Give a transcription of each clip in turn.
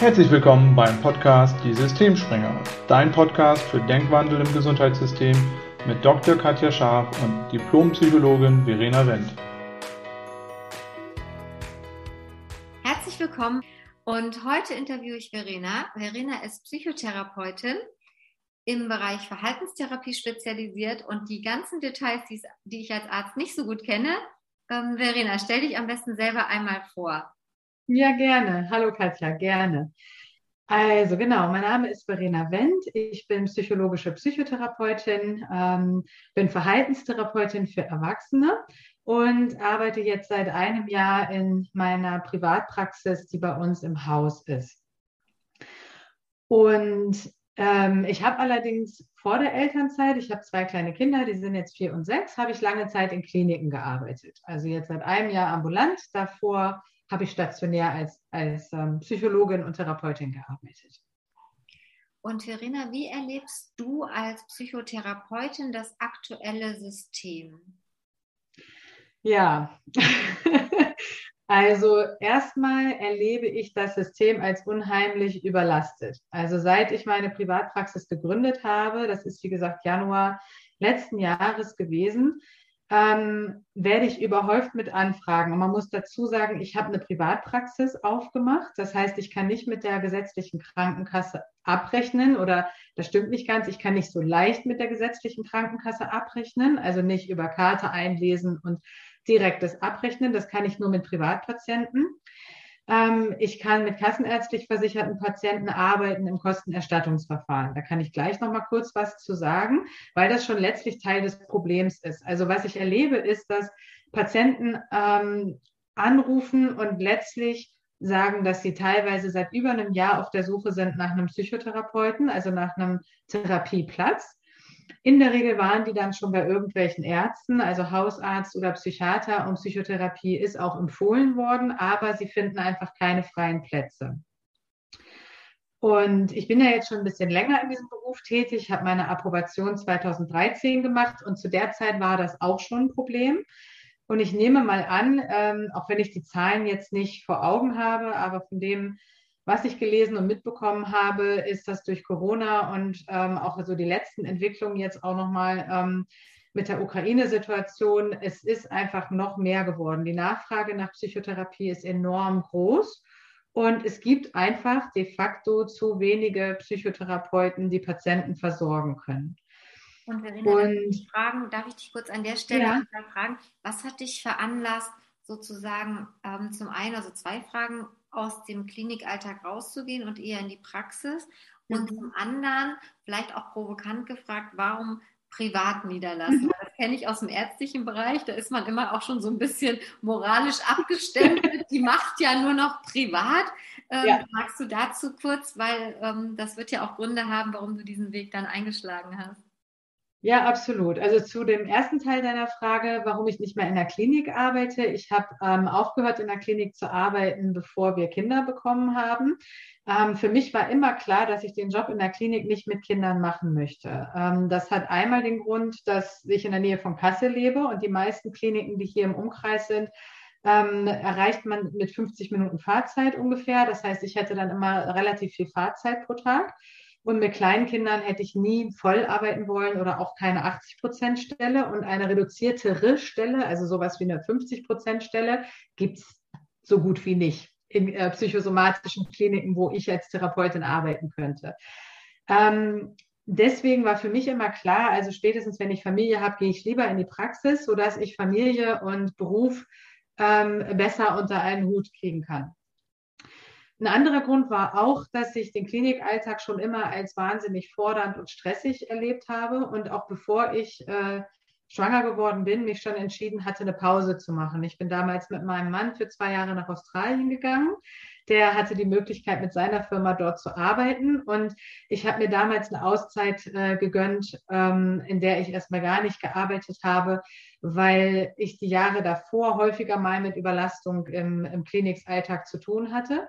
Herzlich willkommen beim Podcast Die Systemspringer, dein Podcast für Denkwandel im Gesundheitssystem mit Dr. Katja Scharf und Diplompsychologin Verena Wendt. Herzlich willkommen und heute interviewe ich Verena. Verena ist Psychotherapeutin im Bereich Verhaltenstherapie spezialisiert und die ganzen Details, die ich als Arzt nicht so gut kenne, ähm, Verena, stell dich am besten selber einmal vor. Ja, gerne. Hallo Katja, gerne. Also genau, mein Name ist Verena Wendt. Ich bin psychologische Psychotherapeutin, ähm, bin Verhaltenstherapeutin für Erwachsene und arbeite jetzt seit einem Jahr in meiner Privatpraxis, die bei uns im Haus ist. Und ähm, ich habe allerdings vor der Elternzeit, ich habe zwei kleine Kinder, die sind jetzt vier und sechs, habe ich lange Zeit in Kliniken gearbeitet. Also jetzt seit einem Jahr ambulant, davor habe ich stationär als, als ähm, Psychologin und Therapeutin gearbeitet. Und Verena, wie erlebst du als Psychotherapeutin das aktuelle System? Ja, also erstmal erlebe ich das System als unheimlich überlastet. Also seit ich meine Privatpraxis gegründet habe, das ist wie gesagt Januar letzten Jahres gewesen, ähm, werde ich überhäuft mit Anfragen. Und man muss dazu sagen, ich habe eine Privatpraxis aufgemacht. Das heißt, ich kann nicht mit der gesetzlichen Krankenkasse abrechnen oder das stimmt nicht ganz. Ich kann nicht so leicht mit der gesetzlichen Krankenkasse abrechnen, also nicht über Karte einlesen und direktes Abrechnen. Das kann ich nur mit Privatpatienten. Ähm, ich kann mit kassenärztlich versicherten Patienten arbeiten im Kostenerstattungsverfahren. Da kann ich gleich noch mal kurz was zu sagen, weil das schon letztlich Teil des Problems ist. Also was ich erlebe, ist, dass Patienten ähm, anrufen und letztlich sagen, dass sie teilweise seit über einem Jahr auf der Suche sind nach einem Psychotherapeuten, also nach einem Therapieplatz. In der Regel waren die dann schon bei irgendwelchen Ärzten, also Hausarzt oder Psychiater und Psychotherapie ist auch empfohlen worden, aber sie finden einfach keine freien Plätze. Und ich bin ja jetzt schon ein bisschen länger in diesem Beruf tätig, habe meine Approbation 2013 gemacht und zu der Zeit war das auch schon ein Problem. Und ich nehme mal an, ähm, auch wenn ich die Zahlen jetzt nicht vor Augen habe, aber von dem, was ich gelesen und mitbekommen habe, ist, dass durch Corona und ähm, auch so die letzten Entwicklungen jetzt auch nochmal ähm, mit der Ukraine-Situation, es ist einfach noch mehr geworden. Die Nachfrage nach Psychotherapie ist enorm groß. Und es gibt einfach de facto zu wenige Psychotherapeuten, die Patienten versorgen können. Und Verena, und, ich fragen, darf ich dich kurz an der Stelle ja. fragen, was hat dich veranlasst, sozusagen ähm, zum einen, also zwei Fragen, aus dem Klinikalltag rauszugehen und eher in die Praxis. Und mhm. zum anderen, vielleicht auch provokant gefragt, warum privat niederlassen? Mhm. Das kenne ich aus dem ärztlichen Bereich. Da ist man immer auch schon so ein bisschen moralisch abgestempelt. Die macht ja nur noch privat. Ähm, ja. Magst du dazu kurz, weil ähm, das wird ja auch Gründe haben, warum du diesen Weg dann eingeschlagen hast. Ja, absolut. Also zu dem ersten Teil deiner Frage, warum ich nicht mehr in der Klinik arbeite. Ich habe ähm, aufgehört, in der Klinik zu arbeiten, bevor wir Kinder bekommen haben. Ähm, für mich war immer klar, dass ich den Job in der Klinik nicht mit Kindern machen möchte. Ähm, das hat einmal den Grund, dass ich in der Nähe von Kassel lebe und die meisten Kliniken, die hier im Umkreis sind, ähm, erreicht man mit 50 Minuten Fahrzeit ungefähr. Das heißt, ich hätte dann immer relativ viel Fahrzeit pro Tag. Und mit kleinen Kindern hätte ich nie voll arbeiten wollen oder auch keine 80 Prozent Stelle. Und eine reduziertere Stelle, also sowas wie eine 50 Prozent Stelle, gibt es so gut wie nicht in äh, psychosomatischen Kliniken, wo ich als Therapeutin arbeiten könnte. Ähm, deswegen war für mich immer klar, also spätestens wenn ich Familie habe, gehe ich lieber in die Praxis, sodass ich Familie und Beruf ähm, besser unter einen Hut kriegen kann. Ein anderer Grund war auch, dass ich den Klinikalltag schon immer als wahnsinnig fordernd und stressig erlebt habe und auch bevor ich äh, schwanger geworden bin, mich schon entschieden hatte, eine Pause zu machen. Ich bin damals mit meinem Mann für zwei Jahre nach Australien gegangen. Der hatte die Möglichkeit, mit seiner Firma dort zu arbeiten. Und ich habe mir damals eine Auszeit äh, gegönnt, ähm, in der ich erstmal gar nicht gearbeitet habe, weil ich die Jahre davor häufiger mal mit Überlastung im, im Klinikalltag zu tun hatte.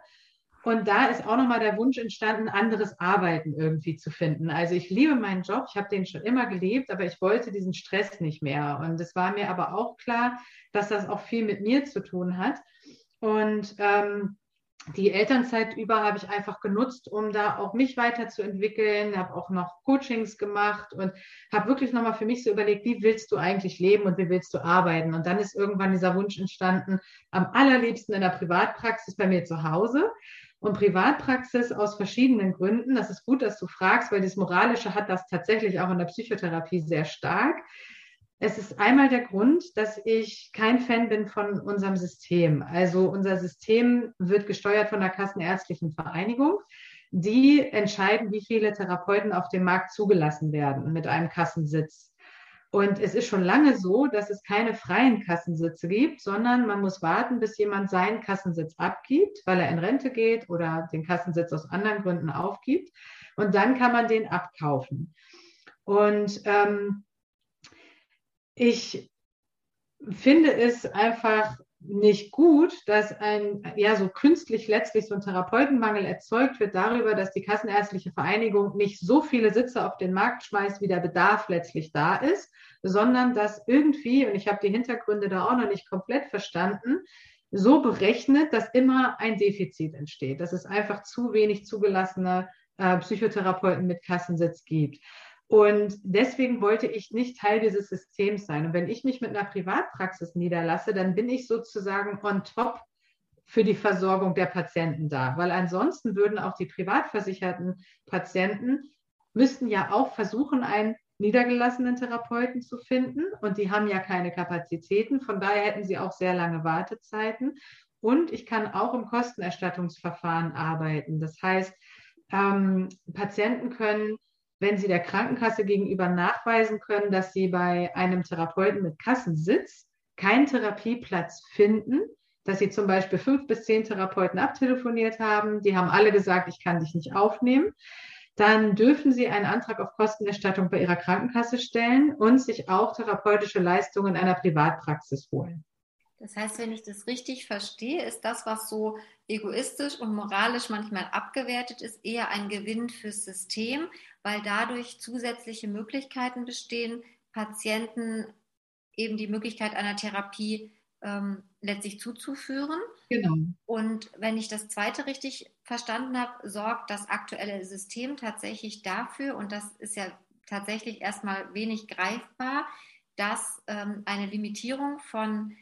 Und da ist auch nochmal der Wunsch entstanden, anderes Arbeiten irgendwie zu finden. Also ich liebe meinen Job, ich habe den schon immer gelebt, aber ich wollte diesen Stress nicht mehr. Und es war mir aber auch klar, dass das auch viel mit mir zu tun hat. Und ähm, die Elternzeit über habe ich einfach genutzt, um da auch mich weiterzuentwickeln, habe auch noch Coachings gemacht und habe wirklich nochmal für mich so überlegt, wie willst du eigentlich leben und wie willst du arbeiten? Und dann ist irgendwann dieser Wunsch entstanden, am allerliebsten in der Privatpraxis bei mir zu Hause. Und Privatpraxis aus verschiedenen Gründen. Das ist gut, dass du fragst, weil das Moralische hat das tatsächlich auch in der Psychotherapie sehr stark. Es ist einmal der Grund, dass ich kein Fan bin von unserem System. Also unser System wird gesteuert von der Kassenärztlichen Vereinigung. Die entscheiden, wie viele Therapeuten auf dem Markt zugelassen werden mit einem Kassensitz. Und es ist schon lange so, dass es keine freien Kassensitze gibt, sondern man muss warten, bis jemand seinen Kassensitz abgibt, weil er in Rente geht oder den Kassensitz aus anderen Gründen aufgibt. Und dann kann man den abkaufen. Und ähm, ich finde es einfach nicht gut, dass ein, ja, so künstlich letztlich so ein Therapeutenmangel erzeugt wird darüber, dass die Kassenärztliche Vereinigung nicht so viele Sitze auf den Markt schmeißt, wie der Bedarf letztlich da ist, sondern dass irgendwie, und ich habe die Hintergründe da auch noch nicht komplett verstanden, so berechnet, dass immer ein Defizit entsteht, dass es einfach zu wenig zugelassene äh, Psychotherapeuten mit Kassensitz gibt. Und deswegen wollte ich nicht Teil dieses Systems sein. Und wenn ich mich mit einer Privatpraxis niederlasse, dann bin ich sozusagen on top für die Versorgung der Patienten da. Weil ansonsten würden auch die privatversicherten Patienten, müssten ja auch versuchen, einen niedergelassenen Therapeuten zu finden. Und die haben ja keine Kapazitäten. Von daher hätten sie auch sehr lange Wartezeiten. Und ich kann auch im Kostenerstattungsverfahren arbeiten. Das heißt, ähm, Patienten können wenn Sie der Krankenkasse gegenüber nachweisen können, dass Sie bei einem Therapeuten mit Kassensitz keinen Therapieplatz finden, dass Sie zum Beispiel fünf bis zehn Therapeuten abtelefoniert haben, die haben alle gesagt, ich kann dich nicht aufnehmen, dann dürfen Sie einen Antrag auf Kostenerstattung bei Ihrer Krankenkasse stellen und sich auch therapeutische Leistungen einer Privatpraxis holen. Das heißt, wenn ich das richtig verstehe, ist das, was so egoistisch und moralisch manchmal abgewertet ist, eher ein Gewinn fürs System, weil dadurch zusätzliche Möglichkeiten bestehen, Patienten eben die Möglichkeit einer Therapie ähm, letztlich zuzuführen. Genau. Und wenn ich das zweite richtig verstanden habe, sorgt das aktuelle System tatsächlich dafür, und das ist ja tatsächlich erstmal wenig greifbar, dass ähm, eine Limitierung von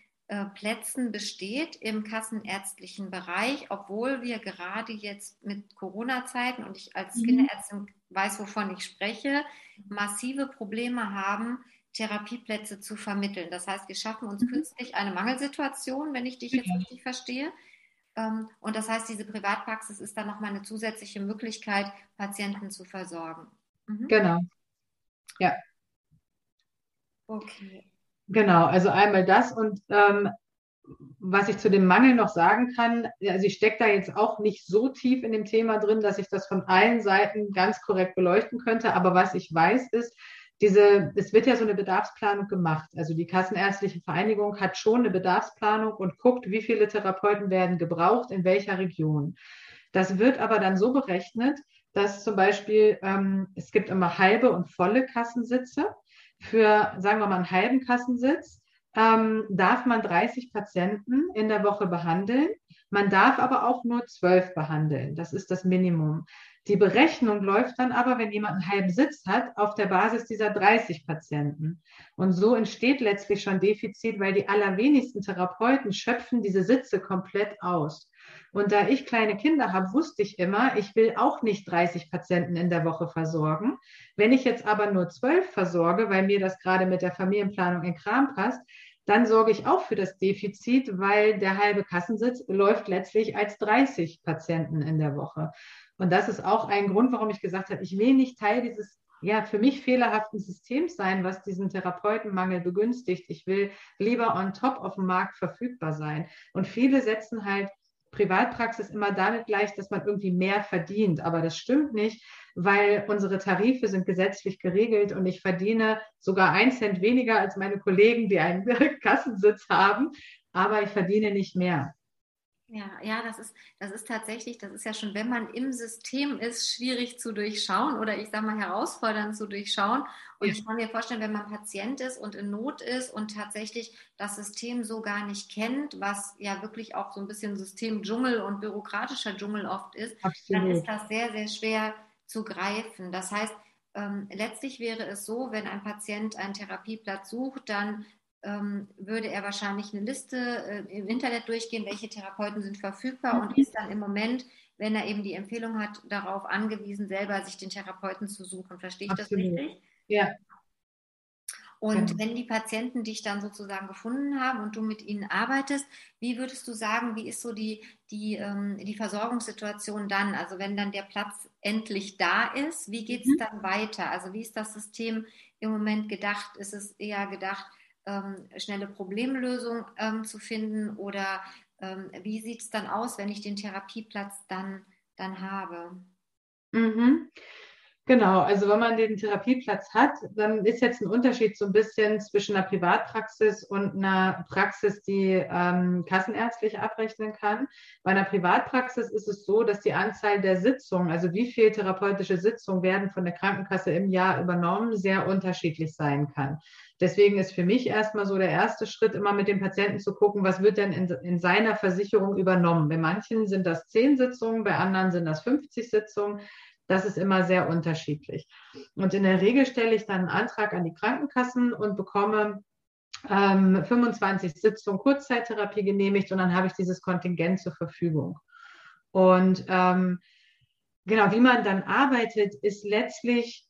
Plätzen besteht im kassenärztlichen Bereich, obwohl wir gerade jetzt mit Corona-Zeiten und ich als mhm. Kinderärztin weiß, wovon ich spreche, massive Probleme haben, Therapieplätze zu vermitteln. Das heißt, wir schaffen uns mhm. künstlich eine Mangelsituation, wenn ich dich jetzt richtig verstehe. Ähm, und das heißt, diese Privatpraxis ist dann nochmal eine zusätzliche Möglichkeit, Patienten zu versorgen. Mhm. Genau. Ja. Okay. Genau, also einmal das und ähm, was ich zu dem Mangel noch sagen kann, also ich stecke da jetzt auch nicht so tief in dem Thema drin, dass ich das von allen Seiten ganz korrekt beleuchten könnte. Aber was ich weiß, ist, diese, es wird ja so eine Bedarfsplanung gemacht. Also die Kassenärztliche Vereinigung hat schon eine Bedarfsplanung und guckt, wie viele Therapeuten werden gebraucht, in welcher Region. Das wird aber dann so berechnet, dass zum Beispiel ähm, es gibt immer halbe und volle Kassensitze für, sagen wir mal, einen halben Kassensitz ähm, darf man 30 Patienten in der Woche behandeln. Man darf aber auch nur zwölf behandeln. Das ist das Minimum. Die Berechnung läuft dann aber, wenn jemand einen halben Sitz hat, auf der Basis dieser 30 Patienten. Und so entsteht letztlich schon Defizit, weil die allerwenigsten Therapeuten schöpfen diese Sitze komplett aus. Und da ich kleine Kinder habe, wusste ich immer, ich will auch nicht 30 Patienten in der Woche versorgen. Wenn ich jetzt aber nur zwölf versorge, weil mir das gerade mit der Familienplanung in Kram passt, dann sorge ich auch für das Defizit, weil der halbe Kassensitz läuft letztlich als 30 Patienten in der Woche. Und das ist auch ein Grund, warum ich gesagt habe, ich will nicht Teil dieses ja, für mich fehlerhaften Systems sein, was diesen Therapeutenmangel begünstigt. Ich will lieber on top auf dem Markt verfügbar sein. Und viele setzen halt Privatpraxis immer damit gleich, dass man irgendwie mehr verdient. Aber das stimmt nicht, weil unsere Tarife sind gesetzlich geregelt und ich verdiene sogar ein Cent weniger als meine Kollegen, die einen Kassensitz haben, aber ich verdiene nicht mehr. Ja, ja, das ist, das ist tatsächlich, das ist ja schon, wenn man im System ist, schwierig zu durchschauen oder ich sage mal herausfordernd zu durchschauen. Und ja. ich kann mir vorstellen, wenn man Patient ist und in Not ist und tatsächlich das System so gar nicht kennt, was ja wirklich auch so ein bisschen Systemdschungel und bürokratischer Dschungel oft ist, Absolut. dann ist das sehr, sehr schwer zu greifen. Das heißt, ähm, letztlich wäre es so, wenn ein Patient einen Therapieplatz sucht, dann ähm, würde er wahrscheinlich eine Liste äh, im Internet durchgehen, welche Therapeuten sind verfügbar mhm. und ist dann im Moment, wenn er eben die Empfehlung hat, darauf angewiesen, selber sich den Therapeuten zu suchen. Verstehe ich Absolut. das richtig? Ja. Und ja. wenn die Patienten dich dann sozusagen gefunden haben und du mit ihnen arbeitest, wie würdest du sagen, wie ist so die, die, ähm, die Versorgungssituation dann? Also wenn dann der Platz endlich da ist, wie geht es mhm. dann weiter? Also wie ist das System im Moment gedacht? Ist es eher gedacht, ähm, schnelle Problemlösung ähm, zu finden? Oder ähm, wie sieht es dann aus, wenn ich den Therapieplatz dann, dann habe? Mhm. Genau, also wenn man den Therapieplatz hat, dann ist jetzt ein Unterschied so ein bisschen zwischen einer Privatpraxis und einer Praxis, die ähm, kassenärztlich abrechnen kann. Bei einer Privatpraxis ist es so, dass die Anzahl der Sitzungen, also wie viele therapeutische Sitzungen werden von der Krankenkasse im Jahr übernommen, sehr unterschiedlich sein kann. Deswegen ist für mich erstmal so der erste Schritt, immer mit dem Patienten zu gucken, was wird denn in, in seiner Versicherung übernommen. Bei manchen sind das zehn Sitzungen, bei anderen sind das 50 Sitzungen. Das ist immer sehr unterschiedlich. Und in der Regel stelle ich dann einen Antrag an die Krankenkassen und bekomme ähm, 25 Sitzungen Kurzzeittherapie genehmigt und dann habe ich dieses Kontingent zur Verfügung. Und ähm, genau, wie man dann arbeitet, ist letztlich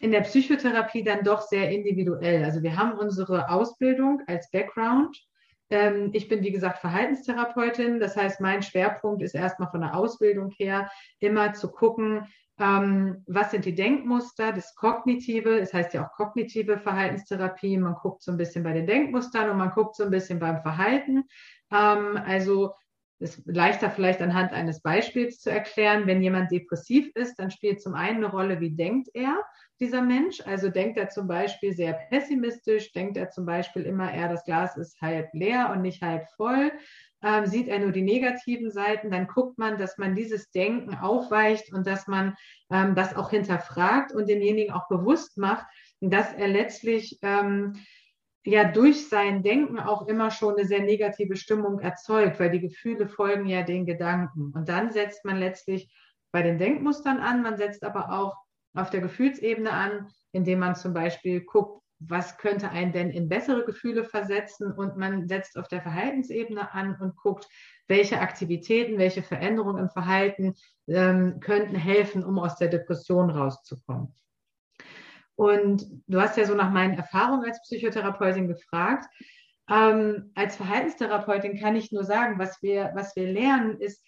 in der Psychotherapie dann doch sehr individuell. Also wir haben unsere Ausbildung als Background. Ähm, ich bin, wie gesagt, Verhaltenstherapeutin. Das heißt, mein Schwerpunkt ist erstmal von der Ausbildung her immer zu gucken, ähm, was sind die Denkmuster, das Kognitive, das heißt ja auch kognitive Verhaltenstherapie. Man guckt so ein bisschen bei den Denkmustern und man guckt so ein bisschen beim Verhalten. Ähm, also ist leichter vielleicht anhand eines Beispiels zu erklären. Wenn jemand depressiv ist, dann spielt zum einen eine Rolle, wie denkt er dieser Mensch. Also denkt er zum Beispiel sehr pessimistisch, denkt er zum Beispiel immer eher, das Glas ist halb leer und nicht halb voll. Ähm, sieht er nur die negativen Seiten, dann guckt man, dass man dieses Denken aufweicht und dass man ähm, das auch hinterfragt und demjenigen auch bewusst macht, dass er letztlich ähm, ja durch sein Denken auch immer schon eine sehr negative Stimmung erzeugt, weil die Gefühle folgen ja den Gedanken. Und dann setzt man letztlich bei den Denkmustern an, man setzt aber auch auf der Gefühlsebene an, indem man zum Beispiel guckt, was könnte einen denn in bessere Gefühle versetzen und man setzt auf der Verhaltensebene an und guckt, welche Aktivitäten, welche Veränderungen im Verhalten ähm, könnten helfen, um aus der Depression rauszukommen. Und du hast ja so nach meinen Erfahrungen als Psychotherapeutin gefragt. Ähm, als Verhaltenstherapeutin kann ich nur sagen, was wir, was wir lernen, ist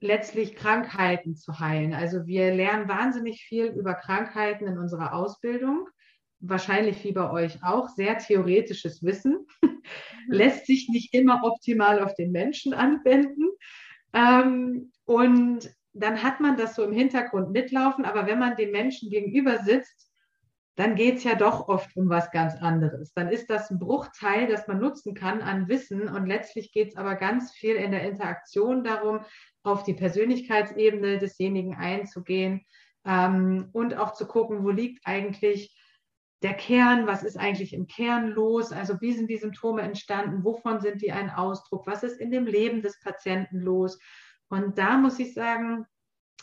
letztlich Krankheiten zu heilen. Also wir lernen wahnsinnig viel über Krankheiten in unserer Ausbildung. Wahrscheinlich wie bei euch auch, sehr theoretisches Wissen. Mhm. Lässt sich nicht immer optimal auf den Menschen anwenden. Ähm, und dann hat man das so im Hintergrund mitlaufen, aber wenn man dem Menschen gegenüber sitzt, dann geht es ja doch oft um was ganz anderes. Dann ist das ein Bruchteil, das man nutzen kann an Wissen und letztlich geht es aber ganz viel in der Interaktion darum, auf die Persönlichkeitsebene desjenigen einzugehen ähm, und auch zu gucken, wo liegt eigentlich der Kern, was ist eigentlich im Kern los, also wie sind die Symptome entstanden, wovon sind die ein Ausdruck, was ist in dem Leben des Patienten los. Und da muss ich sagen,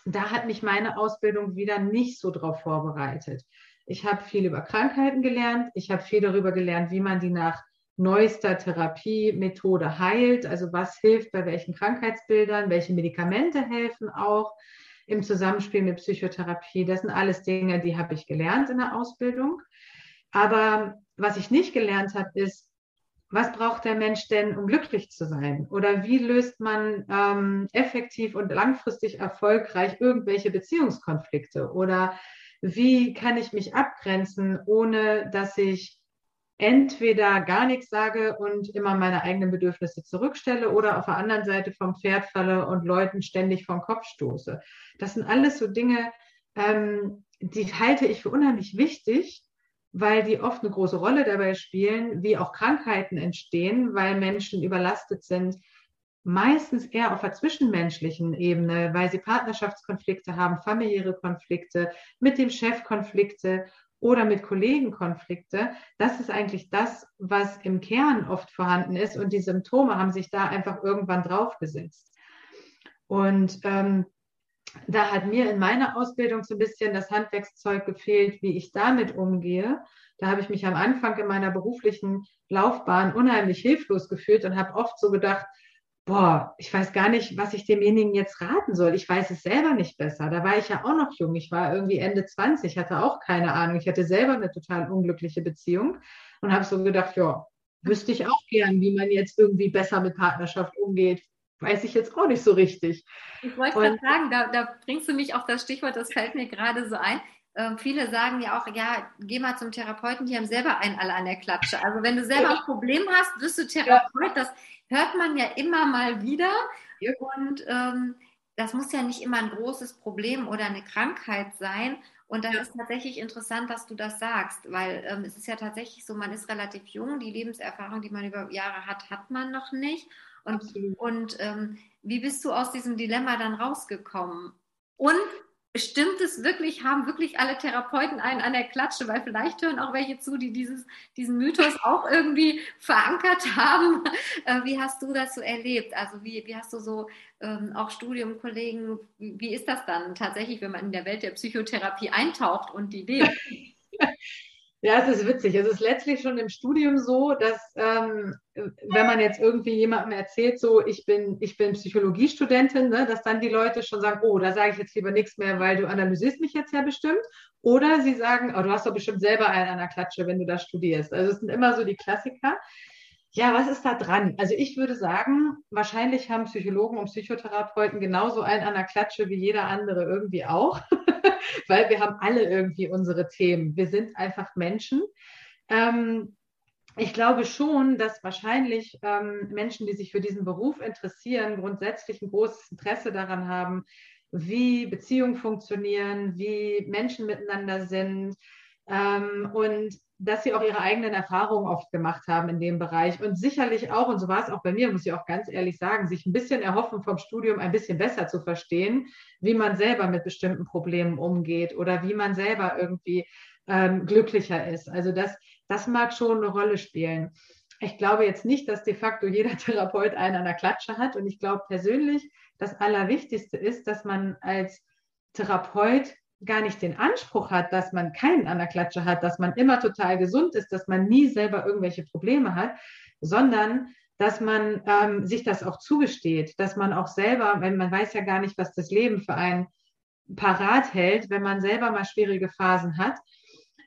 da hat mich meine Ausbildung wieder nicht so drauf vorbereitet. Ich habe viel über Krankheiten gelernt. Ich habe viel darüber gelernt, wie man die nach neuester Therapiemethode heilt. Also was hilft bei welchen Krankheitsbildern, welche Medikamente helfen auch im Zusammenspiel mit Psychotherapie. Das sind alles Dinge, die habe ich gelernt in der Ausbildung. Aber was ich nicht gelernt habe, ist, was braucht der Mensch denn, um glücklich zu sein? Oder wie löst man ähm, effektiv und langfristig erfolgreich irgendwelche Beziehungskonflikte? Oder wie kann ich mich abgrenzen, ohne dass ich entweder gar nichts sage und immer meine eigenen Bedürfnisse zurückstelle oder auf der anderen Seite vom Pferd falle und Leuten ständig vom Kopf stoße. Das sind alles so Dinge, ähm, die halte ich für unheimlich wichtig, weil die oft eine große Rolle dabei spielen, wie auch Krankheiten entstehen, weil Menschen überlastet sind, meistens eher auf der zwischenmenschlichen Ebene, weil sie Partnerschaftskonflikte haben, familiäre Konflikte, mit dem Chef Konflikte oder mit Kollegen Konflikte. Das ist eigentlich das, was im Kern oft vorhanden ist und die Symptome haben sich da einfach irgendwann draufgesetzt. Und ähm, da hat mir in meiner Ausbildung so ein bisschen das Handwerkszeug gefehlt, wie ich damit umgehe. Da habe ich mich am Anfang in meiner beruflichen Laufbahn unheimlich hilflos gefühlt und habe oft so gedacht, boah, ich weiß gar nicht, was ich demjenigen jetzt raten soll. Ich weiß es selber nicht besser. Da war ich ja auch noch jung. Ich war irgendwie Ende 20, hatte auch keine Ahnung. Ich hatte selber eine total unglückliche Beziehung und habe so gedacht, ja, wüsste ich auch gern, wie man jetzt irgendwie besser mit Partnerschaft umgeht. Weiß ich jetzt auch nicht so richtig. Ich wollte gerade sagen, da, da bringst du mich auf das Stichwort, das fällt mir gerade so ein. Ähm, viele sagen ja auch, ja, geh mal zum Therapeuten, die haben selber einen alle an der Klatsche. Also wenn du selber ein Problem hast, wirst du Therapeut. Das hört man ja immer mal wieder. Und ähm, das muss ja nicht immer ein großes Problem oder eine Krankheit sein. Und dann ja. ist tatsächlich interessant, dass du das sagst, weil ähm, es ist ja tatsächlich so, man ist relativ jung, die Lebenserfahrung, die man über Jahre hat, hat man noch nicht. Und, und ähm, wie bist du aus diesem Dilemma dann rausgekommen? Und Stimmt es wirklich, haben wirklich alle Therapeuten einen an der Klatsche, weil vielleicht hören auch welche zu, die dieses, diesen Mythos auch irgendwie verankert haben. Äh, wie hast du das so erlebt? Also wie, wie hast du so ähm, auch Studiumkollegen, wie, wie ist das dann tatsächlich, wenn man in der Welt der Psychotherapie eintaucht und die lebt? Ja, es ist witzig. Es ist letztlich schon im Studium so, dass ähm, wenn man jetzt irgendwie jemandem erzählt, so ich bin, ich bin Psychologiestudentin, ne, dass dann die Leute schon sagen, oh, da sage ich jetzt lieber nichts mehr, weil du analysierst mich jetzt ja bestimmt. Oder sie sagen, oh, du hast doch bestimmt selber einen an der Klatsche, wenn du da studierst. Also es sind immer so die Klassiker. Ja, was ist da dran? Also ich würde sagen, wahrscheinlich haben Psychologen und Psychotherapeuten genauso einen an der Klatsche wie jeder andere irgendwie auch, weil wir haben alle irgendwie unsere Themen. Wir sind einfach Menschen. Ähm, ich glaube schon, dass wahrscheinlich ähm, Menschen, die sich für diesen Beruf interessieren, grundsätzlich ein großes Interesse daran haben, wie Beziehungen funktionieren, wie Menschen miteinander sind. Ähm, und dass sie auch ihre eigenen Erfahrungen oft gemacht haben in dem Bereich und sicherlich auch, und so war es auch bei mir, muss ich auch ganz ehrlich sagen, sich ein bisschen erhoffen vom Studium ein bisschen besser zu verstehen, wie man selber mit bestimmten Problemen umgeht oder wie man selber irgendwie ähm, glücklicher ist. Also das, das mag schon eine Rolle spielen. Ich glaube jetzt nicht, dass de facto jeder Therapeut einen an der Klatsche hat und ich glaube persönlich, das Allerwichtigste ist, dass man als Therapeut gar nicht den Anspruch hat, dass man keinen an der Klatsche hat, dass man immer total gesund ist, dass man nie selber irgendwelche Probleme hat, sondern dass man ähm, sich das auch zugesteht, dass man auch selber, wenn man weiß ja gar nicht, was das Leben für einen parat hält, wenn man selber mal schwierige Phasen hat,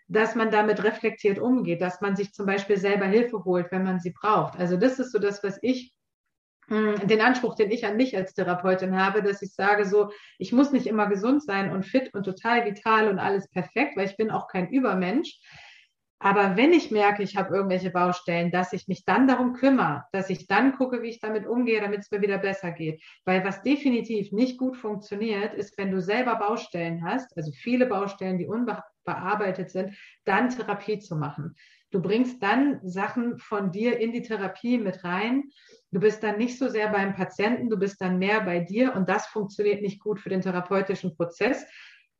dass man damit reflektiert umgeht, dass man sich zum Beispiel selber Hilfe holt, wenn man sie braucht. Also das ist so das, was ich den Anspruch, den ich an mich als Therapeutin habe, dass ich sage so, ich muss nicht immer gesund sein und fit und total vital und alles perfekt, weil ich bin auch kein Übermensch. Aber wenn ich merke, ich habe irgendwelche Baustellen, dass ich mich dann darum kümmere, dass ich dann gucke, wie ich damit umgehe, damit es mir wieder besser geht. Weil was definitiv nicht gut funktioniert, ist, wenn du selber Baustellen hast, also viele Baustellen, die unbearbeitet sind, dann Therapie zu machen. Du bringst dann Sachen von dir in die Therapie mit rein. Du bist dann nicht so sehr beim Patienten, du bist dann mehr bei dir und das funktioniert nicht gut für den therapeutischen Prozess.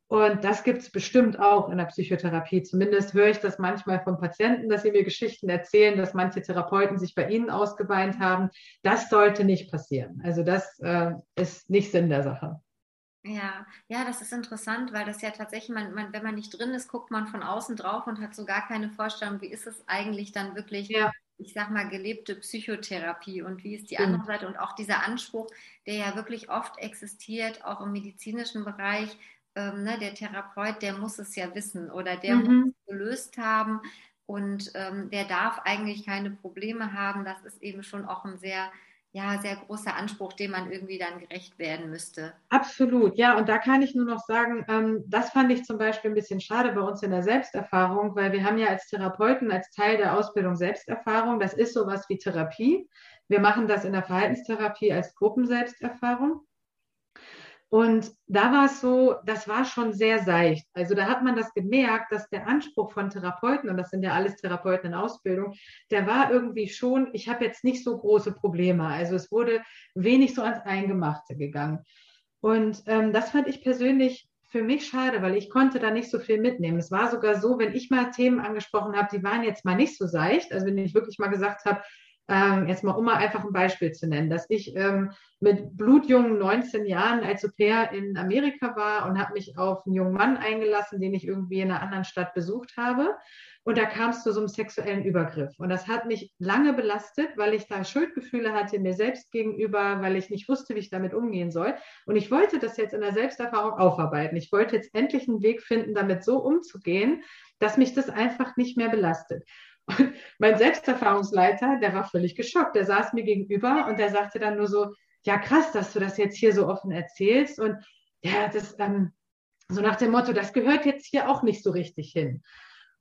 Und das gibt es bestimmt auch in der Psychotherapie. Zumindest höre ich das manchmal von Patienten, dass sie mir Geschichten erzählen, dass manche Therapeuten sich bei ihnen ausgeweint haben. Das sollte nicht passieren. Also das äh, ist nicht Sinn der Sache. Ja, ja, das ist interessant, weil das ja tatsächlich, man, man, wenn man nicht drin ist, guckt man von außen drauf und hat so gar keine Vorstellung, wie ist es eigentlich dann wirklich, ja. ich sag mal, gelebte Psychotherapie und wie ist die andere Seite und auch dieser Anspruch, der ja wirklich oft existiert, auch im medizinischen Bereich, ähm, ne, der Therapeut, der muss es ja wissen oder der mhm. muss es gelöst haben und ähm, der darf eigentlich keine Probleme haben. Das ist eben schon auch ein sehr ja, sehr großer Anspruch, dem man irgendwie dann gerecht werden müsste. Absolut, ja, und da kann ich nur noch sagen, ähm, das fand ich zum Beispiel ein bisschen schade bei uns in der Selbsterfahrung, weil wir haben ja als Therapeuten als Teil der Ausbildung Selbsterfahrung, das ist sowas wie Therapie. Wir machen das in der Verhaltenstherapie als Gruppenselbsterfahrung. Und da war es so, das war schon sehr seicht. Also da hat man das gemerkt, dass der Anspruch von Therapeuten, und das sind ja alles Therapeuten in Ausbildung, der war irgendwie schon, ich habe jetzt nicht so große Probleme. Also es wurde wenig so ans Eingemachte gegangen. Und ähm, das fand ich persönlich für mich schade, weil ich konnte da nicht so viel mitnehmen. Es war sogar so, wenn ich mal Themen angesprochen habe, die waren jetzt mal nicht so seicht. Also wenn ich wirklich mal gesagt habe, ähm, jetzt mal um mal einfach ein Beispiel zu nennen, dass ich ähm, mit blutjungen 19 Jahren als Au pair in Amerika war und habe mich auf einen jungen Mann eingelassen, den ich irgendwie in einer anderen Stadt besucht habe. Und da kam es zu so einem sexuellen Übergriff. Und das hat mich lange belastet, weil ich da Schuldgefühle hatte mir selbst gegenüber, weil ich nicht wusste, wie ich damit umgehen soll. Und ich wollte das jetzt in der Selbsterfahrung aufarbeiten. Ich wollte jetzt endlich einen Weg finden, damit so umzugehen, dass mich das einfach nicht mehr belastet. Und mein Selbsterfahrungsleiter, der war völlig geschockt. Der saß mir gegenüber und der sagte dann nur so, ja krass, dass du das jetzt hier so offen erzählst. Und ja, das, ähm, so nach dem Motto, das gehört jetzt hier auch nicht so richtig hin.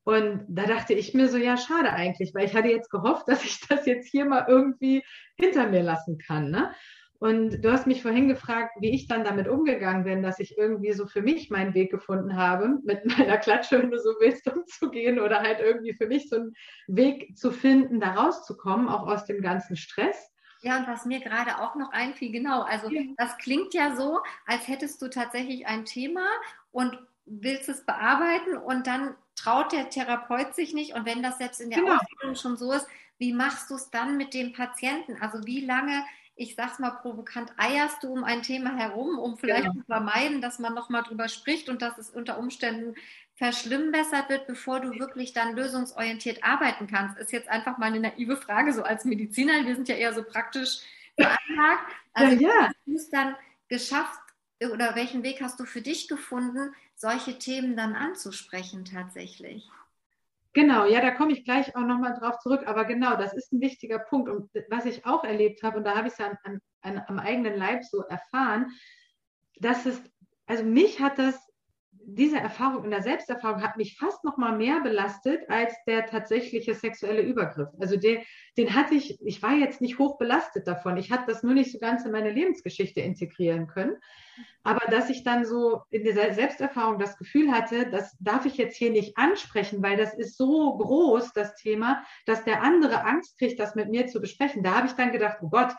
Und da dachte ich mir so, ja, schade eigentlich, weil ich hatte jetzt gehofft, dass ich das jetzt hier mal irgendwie hinter mir lassen kann. Ne? Und du hast mich vorhin gefragt, wie ich dann damit umgegangen bin, dass ich irgendwie so für mich meinen Weg gefunden habe, mit meiner Klatsche, wenn du so willst, umzugehen oder halt irgendwie für mich so einen Weg zu finden, da rauszukommen, auch aus dem ganzen Stress. Ja, und was mir gerade auch noch einfiel, genau, also ja. das klingt ja so, als hättest du tatsächlich ein Thema und willst es bearbeiten und dann traut der Therapeut sich nicht. Und wenn das selbst in der genau. Ausbildung schon so ist, wie machst du es dann mit dem Patienten? Also wie lange ich sag's mal provokant, eierst du um ein Thema herum, um vielleicht genau. zu vermeiden, dass man nochmal drüber spricht und dass es unter Umständen verschlimmbessert wird, bevor du wirklich dann lösungsorientiert arbeiten kannst? Ist jetzt einfach mal eine naive Frage, so als Mediziner, wir sind ja eher so praktisch veranlagt. Also ja, ja. du es dann geschafft oder welchen Weg hast du für dich gefunden, solche Themen dann anzusprechen tatsächlich? Genau, ja, da komme ich gleich auch nochmal drauf zurück. Aber genau, das ist ein wichtiger Punkt. Und was ich auch erlebt habe, und da habe ich es ja an, an, am eigenen Leib so erfahren, dass es, also mich hat das diese Erfahrung in der Selbsterfahrung hat mich fast noch mal mehr belastet als der tatsächliche sexuelle Übergriff. Also den, den hatte ich, ich war jetzt nicht hoch belastet davon. Ich hatte das nur nicht so ganz in meine Lebensgeschichte integrieren können. Aber dass ich dann so in dieser Selbsterfahrung das Gefühl hatte, das darf ich jetzt hier nicht ansprechen, weil das ist so groß, das Thema, dass der andere Angst kriegt, das mit mir zu besprechen. Da habe ich dann gedacht, oh Gott,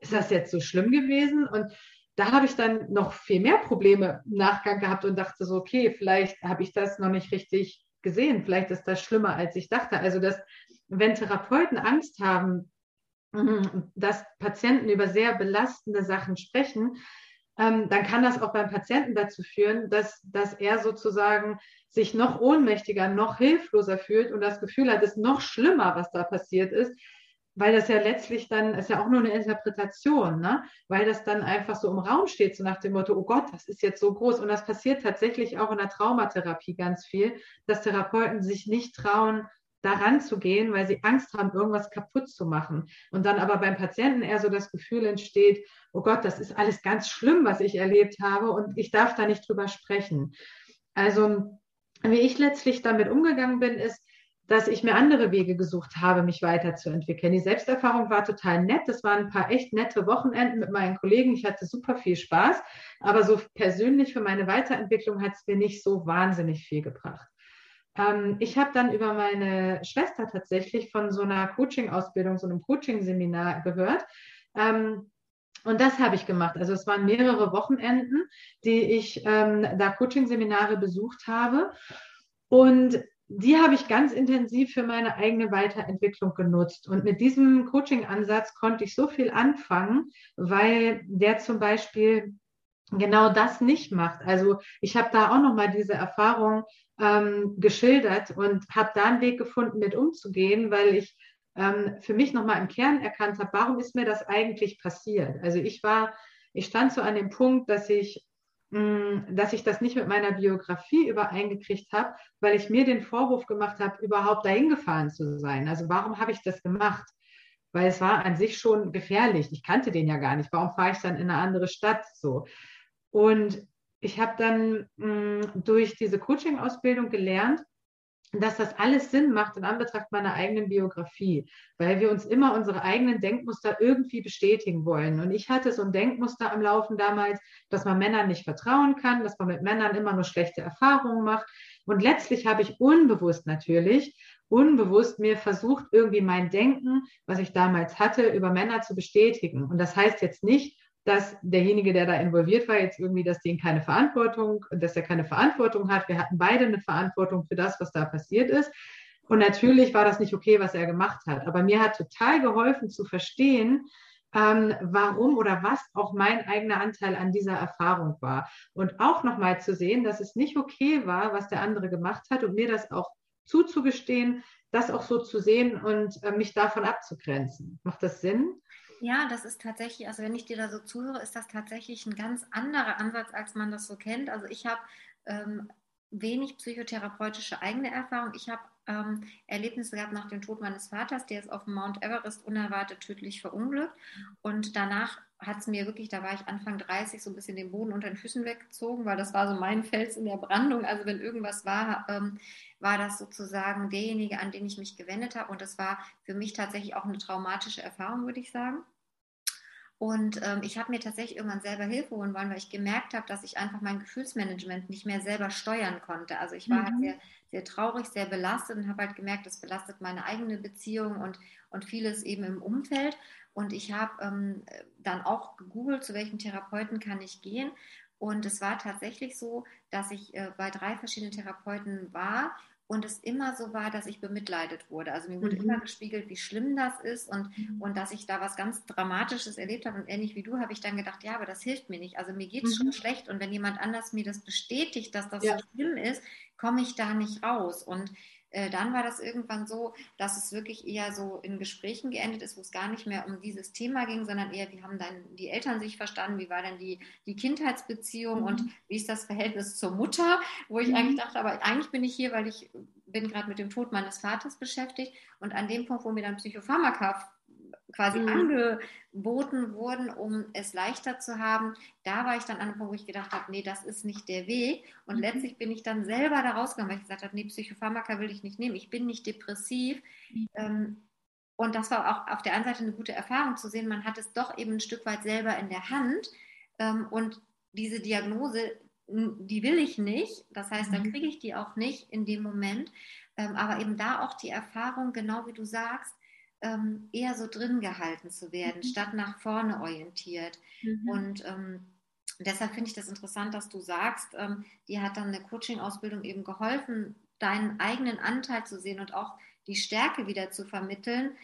ist das jetzt so schlimm gewesen? Und da habe ich dann noch viel mehr Probleme im Nachgang gehabt und dachte so, okay, vielleicht habe ich das noch nicht richtig gesehen, vielleicht ist das schlimmer, als ich dachte. Also, dass wenn Therapeuten Angst haben, mhm, dass Patienten über sehr belastende Sachen sprechen, ähm, dann kann das auch beim Patienten dazu führen, dass, dass er sozusagen sich noch ohnmächtiger, noch hilfloser fühlt und das Gefühl hat, es ist noch schlimmer, was da passiert ist, weil das ja letztlich dann, ist ja auch nur eine Interpretation, ne? weil das dann einfach so im Raum steht, so nach dem Motto, oh Gott, das ist jetzt so groß. Und das passiert tatsächlich auch in der Traumatherapie ganz viel, dass Therapeuten sich nicht trauen, daran zu gehen, weil sie Angst haben, irgendwas kaputt zu machen. Und dann aber beim Patienten eher so das Gefühl entsteht, oh Gott, das ist alles ganz schlimm, was ich erlebt habe und ich darf da nicht drüber sprechen. Also, wie ich letztlich damit umgegangen bin, ist, dass ich mir andere Wege gesucht habe, mich weiterzuentwickeln. Die Selbsterfahrung war total nett. Das waren ein paar echt nette Wochenenden mit meinen Kollegen. Ich hatte super viel Spaß. Aber so persönlich für meine Weiterentwicklung hat es mir nicht so wahnsinnig viel gebracht. Ähm, ich habe dann über meine Schwester tatsächlich von so einer Coaching-Ausbildung, so einem Coaching-Seminar gehört. Ähm, und das habe ich gemacht. Also es waren mehrere Wochenenden, die ich ähm, da Coaching-Seminare besucht habe. Und die habe ich ganz intensiv für meine eigene Weiterentwicklung genutzt. Und mit diesem Coaching-Ansatz konnte ich so viel anfangen, weil der zum Beispiel genau das nicht macht. Also ich habe da auch nochmal diese Erfahrung ähm, geschildert und habe da einen Weg gefunden, mit umzugehen, weil ich ähm, für mich nochmal im Kern erkannt habe, warum ist mir das eigentlich passiert? Also ich war, ich stand so an dem Punkt, dass ich dass ich das nicht mit meiner Biografie übereingekriegt habe, weil ich mir den Vorwurf gemacht habe, überhaupt dahin gefahren zu sein. Also warum habe ich das gemacht? Weil es war an sich schon gefährlich. Ich kannte den ja gar nicht. Warum fahre ich dann in eine andere Stadt? So. Und ich habe dann mh, durch diese Coaching-Ausbildung gelernt, dass das alles Sinn macht in Anbetracht meiner eigenen Biografie, weil wir uns immer unsere eigenen Denkmuster irgendwie bestätigen wollen. Und ich hatte so ein Denkmuster am Laufen damals, dass man Männern nicht vertrauen kann, dass man mit Männern immer nur schlechte Erfahrungen macht. Und letztlich habe ich unbewusst natürlich, unbewusst mir versucht, irgendwie mein Denken, was ich damals hatte, über Männer zu bestätigen. Und das heißt jetzt nicht, dass derjenige, der da involviert war, jetzt irgendwie, dass den keine Verantwortung, dass er keine Verantwortung hat. Wir hatten beide eine Verantwortung für das, was da passiert ist. Und natürlich war das nicht okay, was er gemacht hat. Aber mir hat total geholfen zu verstehen, ähm, warum oder was auch mein eigener Anteil an dieser Erfahrung war. Und auch nochmal zu sehen, dass es nicht okay war, was der andere gemacht hat und mir das auch zuzugestehen, das auch so zu sehen und äh, mich davon abzugrenzen. Macht das Sinn? Ja, das ist tatsächlich, also wenn ich dir da so zuhöre, ist das tatsächlich ein ganz anderer Ansatz, als man das so kennt. Also ich habe ähm, wenig psychotherapeutische eigene Erfahrung. Ich habe ähm, Erlebnisse gehabt nach dem Tod meines Vaters, der ist auf dem Mount Everest unerwartet tödlich verunglückt. Und danach hat es mir wirklich, da war ich Anfang 30, so ein bisschen den Boden unter den Füßen weggezogen, weil das war so mein Fels in der Brandung. Also wenn irgendwas war, ähm, war das sozusagen derjenige, an den ich mich gewendet habe. Und das war für mich tatsächlich auch eine traumatische Erfahrung, würde ich sagen. Und ähm, ich habe mir tatsächlich irgendwann selber Hilfe holen wollen, weil ich gemerkt habe, dass ich einfach mein Gefühlsmanagement nicht mehr selber steuern konnte. Also ich war halt mhm. halt sehr, sehr traurig, sehr belastet und habe halt gemerkt, das belastet meine eigene Beziehung und, und vieles eben im Umfeld. Und ich habe ähm, dann auch gegoogelt, zu welchem Therapeuten kann ich gehen. Und es war tatsächlich so, dass ich äh, bei drei verschiedenen Therapeuten war und es immer so war, dass ich bemitleidet wurde. Also mir wurde mhm. immer gespiegelt, wie schlimm das ist und, mhm. und dass ich da was ganz Dramatisches erlebt habe. Und ähnlich wie du habe ich dann gedacht, ja, aber das hilft mir nicht. Also mir geht es mhm. schon schlecht und wenn jemand anders mir das bestätigt, dass das ja. so schlimm ist, komme ich da nicht raus. Und äh, dann war das irgendwann so, dass es wirklich eher so in Gesprächen geendet ist, wo es gar nicht mehr um dieses Thema ging, sondern eher, wie haben dann die Eltern sich verstanden, wie war denn die, die Kindheitsbeziehung mhm. und wie ist das Verhältnis zur Mutter, wo ich mhm. eigentlich dachte, aber eigentlich bin ich hier, weil ich bin gerade mit dem Tod meines Vaters beschäftigt und an dem Punkt, wo mir dann Psychopharmaka quasi mhm. angeboten wurden, um es leichter zu haben. Da war ich dann an einem Punkt, wo ich gedacht habe, nee, das ist nicht der Weg. Und mhm. letztlich bin ich dann selber da rausgegangen, weil ich gesagt habe, nee, Psychopharmaka will ich nicht nehmen. Ich bin nicht depressiv. Mhm. Ähm, und das war auch auf der einen Seite eine gute Erfahrung zu sehen. Man hat es doch eben ein Stück weit selber in der Hand. Ähm, und diese Diagnose, die will ich nicht. Das heißt, dann mhm. kriege ich die auch nicht in dem Moment. Ähm, aber eben da auch die Erfahrung, genau wie du sagst, ähm, eher so drin gehalten zu werden, mhm. statt nach vorne orientiert. Mhm. Und ähm, deshalb finde ich das interessant, dass du sagst, ähm, dir hat dann eine Coaching-Ausbildung eben geholfen, deinen eigenen Anteil zu sehen und auch die Stärke wieder zu vermitteln,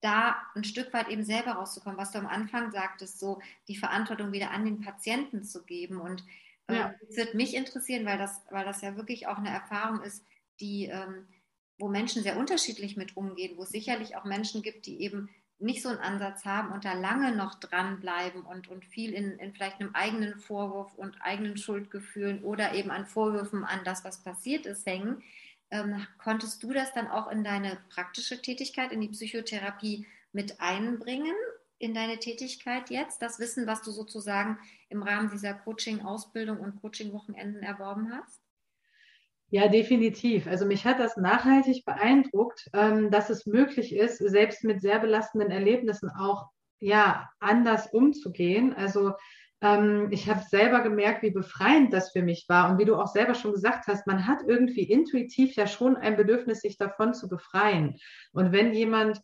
da ein Stück weit eben selber rauszukommen, was du am Anfang sagtest, so die Verantwortung wieder an den Patienten zu geben. Und äh, ja. es wird mich interessieren, weil das, weil das ja wirklich auch eine Erfahrung ist, die ähm, wo Menschen sehr unterschiedlich mit umgehen, wo es sicherlich auch Menschen gibt, die eben nicht so einen Ansatz haben und da lange noch dranbleiben und, und viel in, in vielleicht einem eigenen Vorwurf und eigenen Schuldgefühlen oder eben an Vorwürfen an das, was passiert ist, hängen. Ähm, konntest du das dann auch in deine praktische Tätigkeit, in die Psychotherapie mit einbringen, in deine Tätigkeit jetzt? Das Wissen, was du sozusagen im Rahmen dieser Coaching-Ausbildung und Coaching-Wochenenden erworben hast? Ja, definitiv. Also mich hat das nachhaltig beeindruckt, ähm, dass es möglich ist, selbst mit sehr belastenden Erlebnissen auch ja anders umzugehen. Also ähm, ich habe selber gemerkt, wie befreiend das für mich war und wie du auch selber schon gesagt hast, man hat irgendwie intuitiv ja schon ein Bedürfnis, sich davon zu befreien. Und wenn jemand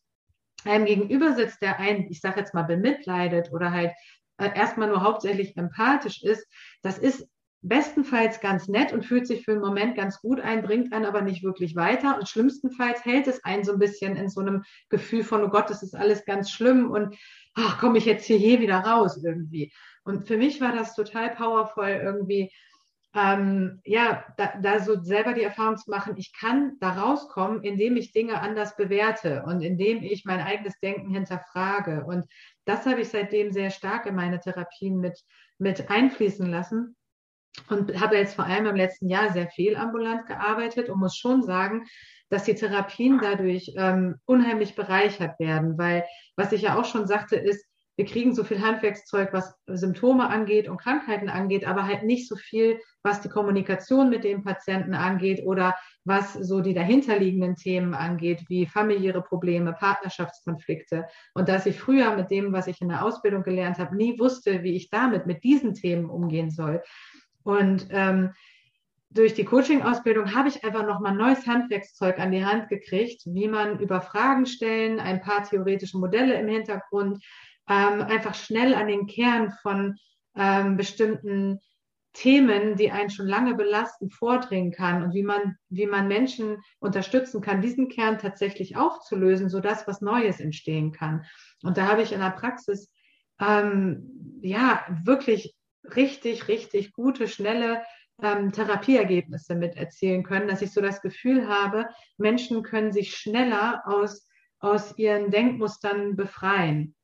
einem gegenüber sitzt, der einen, ich sage jetzt mal, bemitleidet oder halt äh, erstmal nur hauptsächlich empathisch ist, das ist bestenfalls ganz nett und fühlt sich für einen Moment ganz gut ein, bringt einen aber nicht wirklich weiter. Und schlimmstenfalls hält es einen so ein bisschen in so einem Gefühl von, oh Gott, das ist alles ganz schlimm und komme ich jetzt hier, hier wieder raus irgendwie. Und für mich war das total powerful irgendwie, ähm, ja, da, da so selber die Erfahrung zu machen, ich kann da rauskommen, indem ich Dinge anders bewerte und indem ich mein eigenes Denken hinterfrage. Und das habe ich seitdem sehr stark in meine Therapien mit, mit einfließen lassen und habe jetzt vor allem im letzten Jahr sehr viel ambulant gearbeitet und muss schon sagen, dass die Therapien dadurch ähm, unheimlich bereichert werden, weil was ich ja auch schon sagte, ist, wir kriegen so viel Handwerkszeug, was Symptome angeht und Krankheiten angeht, aber halt nicht so viel, was die Kommunikation mit dem Patienten angeht oder was so die dahinterliegenden Themen angeht, wie familiäre Probleme, Partnerschaftskonflikte. Und dass ich früher mit dem, was ich in der Ausbildung gelernt habe, nie wusste, wie ich damit mit diesen Themen umgehen soll. Und ähm, durch die Coaching-Ausbildung habe ich einfach nochmal neues Handwerkszeug an die Hand gekriegt, wie man über Fragen stellen, ein paar theoretische Modelle im Hintergrund, ähm, einfach schnell an den Kern von ähm, bestimmten Themen, die einen schon lange belasten, vordringen kann und wie man, wie man Menschen unterstützen kann, diesen Kern tatsächlich aufzulösen, sodass was Neues entstehen kann. Und da habe ich in der Praxis ähm, ja wirklich richtig, richtig gute, schnelle ähm, Therapieergebnisse mit erzielen können, dass ich so das Gefühl habe, Menschen können sich schneller aus, aus ihren Denkmustern befreien.